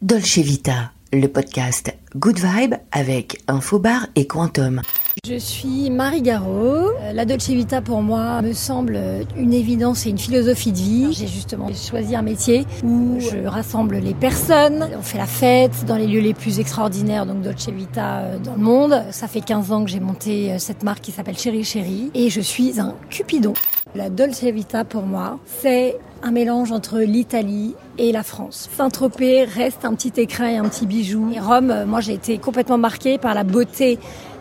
Dolce Vita, le podcast Good Vibe avec Infobar et Quantum. Je suis Marie Garot. Euh, La Dolce Vita pour moi me semble une évidence et une philosophie de vie. J'ai justement choisi un métier où je rassemble les personnes, on fait la fête dans les lieux les plus extraordinaires, donc Dolce Vita euh, dans le monde. Ça fait 15 ans que j'ai monté euh, cette marque qui s'appelle Chéri Chéri et je suis un cupidon. La Dolce Vita pour moi, c'est un mélange entre l'Italie et la France. Saint-Tropez reste un petit écrin et un petit bijou. Et Rome, moi j'ai été complètement marquée par la beauté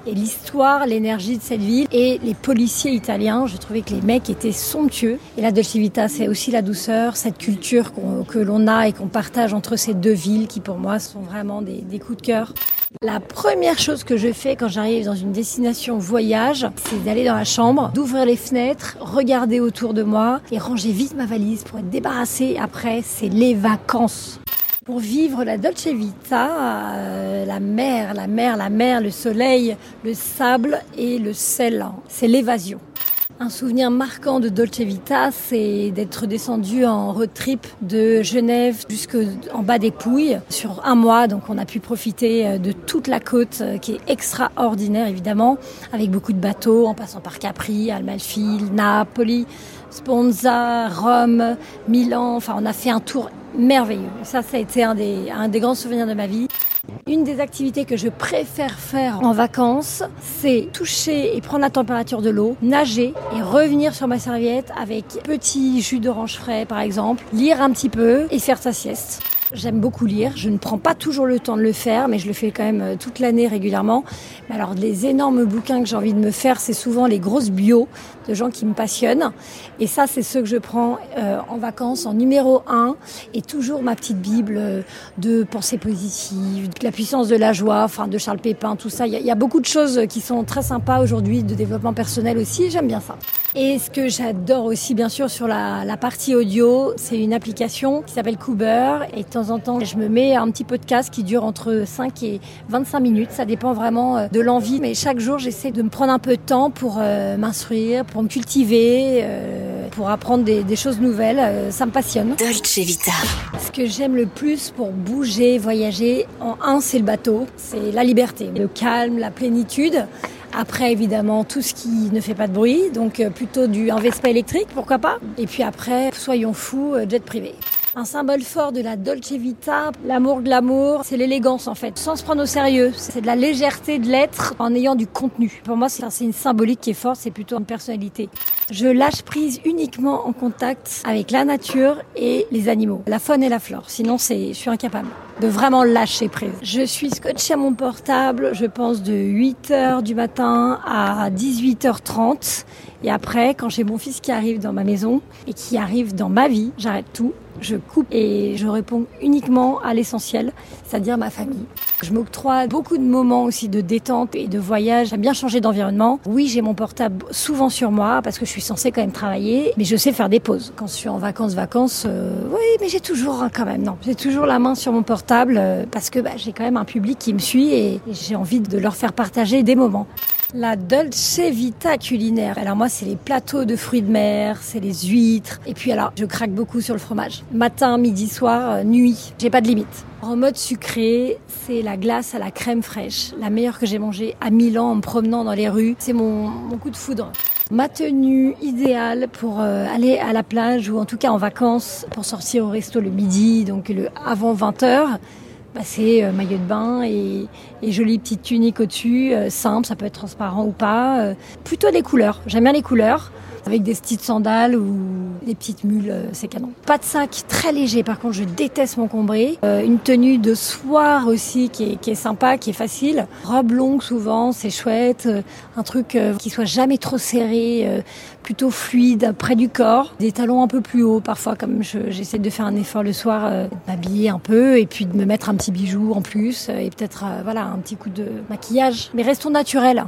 et l'histoire, l'énergie de cette ville et les policiers italiens. Je trouvais que les mecs étaient somptueux. Et la Dolce Vita, c'est aussi la douceur, cette culture que l'on a et qu'on partage entre ces deux villes qui pour moi sont vraiment des, des coups de cœur. La première chose que je fais quand j'arrive dans une destination voyage, c'est d'aller dans la chambre, d'ouvrir les fenêtres, regarder autour de moi et ranger vite ma valise pour être débarrassée. Après, c'est les vacances. Pour vivre la Dolce Vita, euh, la mer, la mer, la mer, le soleil, le sable et le sel, c'est l'évasion. Un souvenir marquant de Dolce Vita, c'est d'être descendu en road trip de Genève jusqu'en bas des Pouilles sur un mois. Donc on a pu profiter euh, de toute la côte euh, qui est extraordinaire évidemment, avec beaucoup de bateaux en passant par Capri, Amalfi, Napoli, Sponza, Rome, Milan. Enfin on a fait un tour merveilleux. Ça, ça a été un des, un des grands souvenirs de ma vie. Une des activités que je préfère faire en vacances, c'est toucher et prendre la température de l'eau, nager et revenir sur ma serviette avec petit jus d'orange frais par exemple, lire un petit peu et faire sa sieste. J'aime beaucoup lire. Je ne prends pas toujours le temps de le faire, mais je le fais quand même euh, toute l'année régulièrement. Alors, les énormes bouquins que j'ai envie de me faire, c'est souvent les grosses bios de gens qui me passionnent. Et ça, c'est ceux que je prends euh, en vacances en numéro un. Et toujours ma petite Bible euh, de pensée positive, de la puissance de la joie, enfin de Charles Pépin, tout ça. Il y, a, beaucoup de choses qui sont très sympas aujourd'hui, de développement personnel aussi. J'aime bien ça. Et ce que j'adore aussi, bien sûr, sur la, partie audio, c'est une application qui s'appelle Cooper. Temps en temps, je me mets un petit podcast qui dure entre 5 et 25 minutes. Ça dépend vraiment euh, de l'envie. Mais chaque jour, j'essaie de me prendre un peu de temps pour euh, m'instruire, pour me cultiver, euh, pour apprendre des, des choses nouvelles. Ça me passionne. Dolce Vita. Ce que j'aime le plus pour bouger, voyager, en un, c'est le bateau, c'est la liberté, le calme, la plénitude. Après, évidemment, tout ce qui ne fait pas de bruit, donc plutôt du un Vespa électrique, pourquoi pas. Et puis après, soyons fous, jet privé. Un symbole fort de la Dolce Vita, l'amour glamour, c'est l'élégance en fait, sans se prendre au sérieux. C'est de la légèreté de l'être en ayant du contenu. Pour moi, c'est c'est une symbolique qui est forte, c'est plutôt une personnalité. Je lâche prise uniquement en contact avec la nature et les animaux, la faune et la flore. Sinon, c'est, je suis incapable de vraiment lâcher prise. Je suis scotché à mon portable, je pense de 8 heures du matin à 18h30. Et après, quand j'ai mon fils qui arrive dans ma maison et qui arrive dans ma vie, j'arrête tout, je coupe et je réponds uniquement à l'essentiel, c'est-à-dire ma famille. Je m'octroie beaucoup de moments aussi de détente et de voyage. J'aime bien changer d'environnement. Oui, j'ai mon portable souvent sur moi parce que je suis censée quand même travailler, mais je sais faire des pauses. Quand je suis en vacances, vacances, euh, oui, mais j'ai toujours quand même, non, j'ai toujours la main sur mon portable euh, parce que bah, j'ai quand même un public qui me suit et, j'ai envie de leur faire partager des moments. La Dolce Vita culinaire. Alors moi, c'est les plateaux de fruits de mer, c'est les huîtres. Et puis alors, je craque beaucoup sur le fromage. Matin, midi, soir, euh, nuit. J'ai pas de limite. En mode sucré, c'est la glace à la crème fraîche, la meilleure que j'ai mangée à Milan en me promenant dans les rues. C'est mon coup de foudre. Ma tenue idéale pour euh, aller à la plage ou en tout cas en vacances pour sortir au resto le midi, donc avant 20h. Bah, c'est euh, maillot de bain et, jolie petite tunique au-dessus, euh, simple, ça peut être transparent ou pas. plutôt les couleurs, j'aime bien les couleurs, avec des petites sandales ou des petites mules, euh, c'est canon. Pas de sac très léger, par contre je déteste m'encombrer. Euh, une tenue de soir aussi qui est, sympa, qui est facile. Robe longue souvent, c'est chouette. Euh, un truc qui soit jamais trop serré, plutôt fluide, près du corps. Des talons un peu plus hauts parfois, comme je- j'essaie de faire un effort le soir, de m'habiller un peu et puis de me mettre un petit bijou en plus et peut-être voilà un petit coup de maquillage. Mais restons naturels.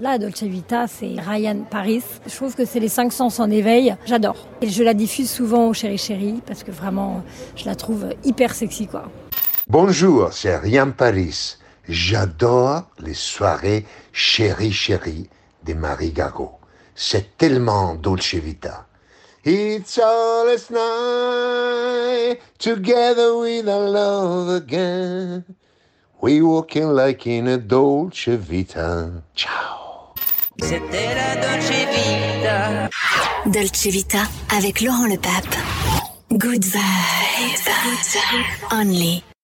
Là, Dolce Vita, c'est Ryan Paris. Je trouve que c'est les cinq sens en éveil. J'adore. Et je la diffuse souvent au Chéri Chéri parce que vraiment, je la trouve hyper sexy, quoi. Bonjour, c'est Ryan Paris. J'adore les soirées chéri chéri de Marie Garot. C'est tellement Dolce Vita. It's all night, together with our love again. We walking like in a dolce vita. Ciao. C'était la Dolce Vita. Dolce Vita avec Laurent Le Pape. Good vibes. Only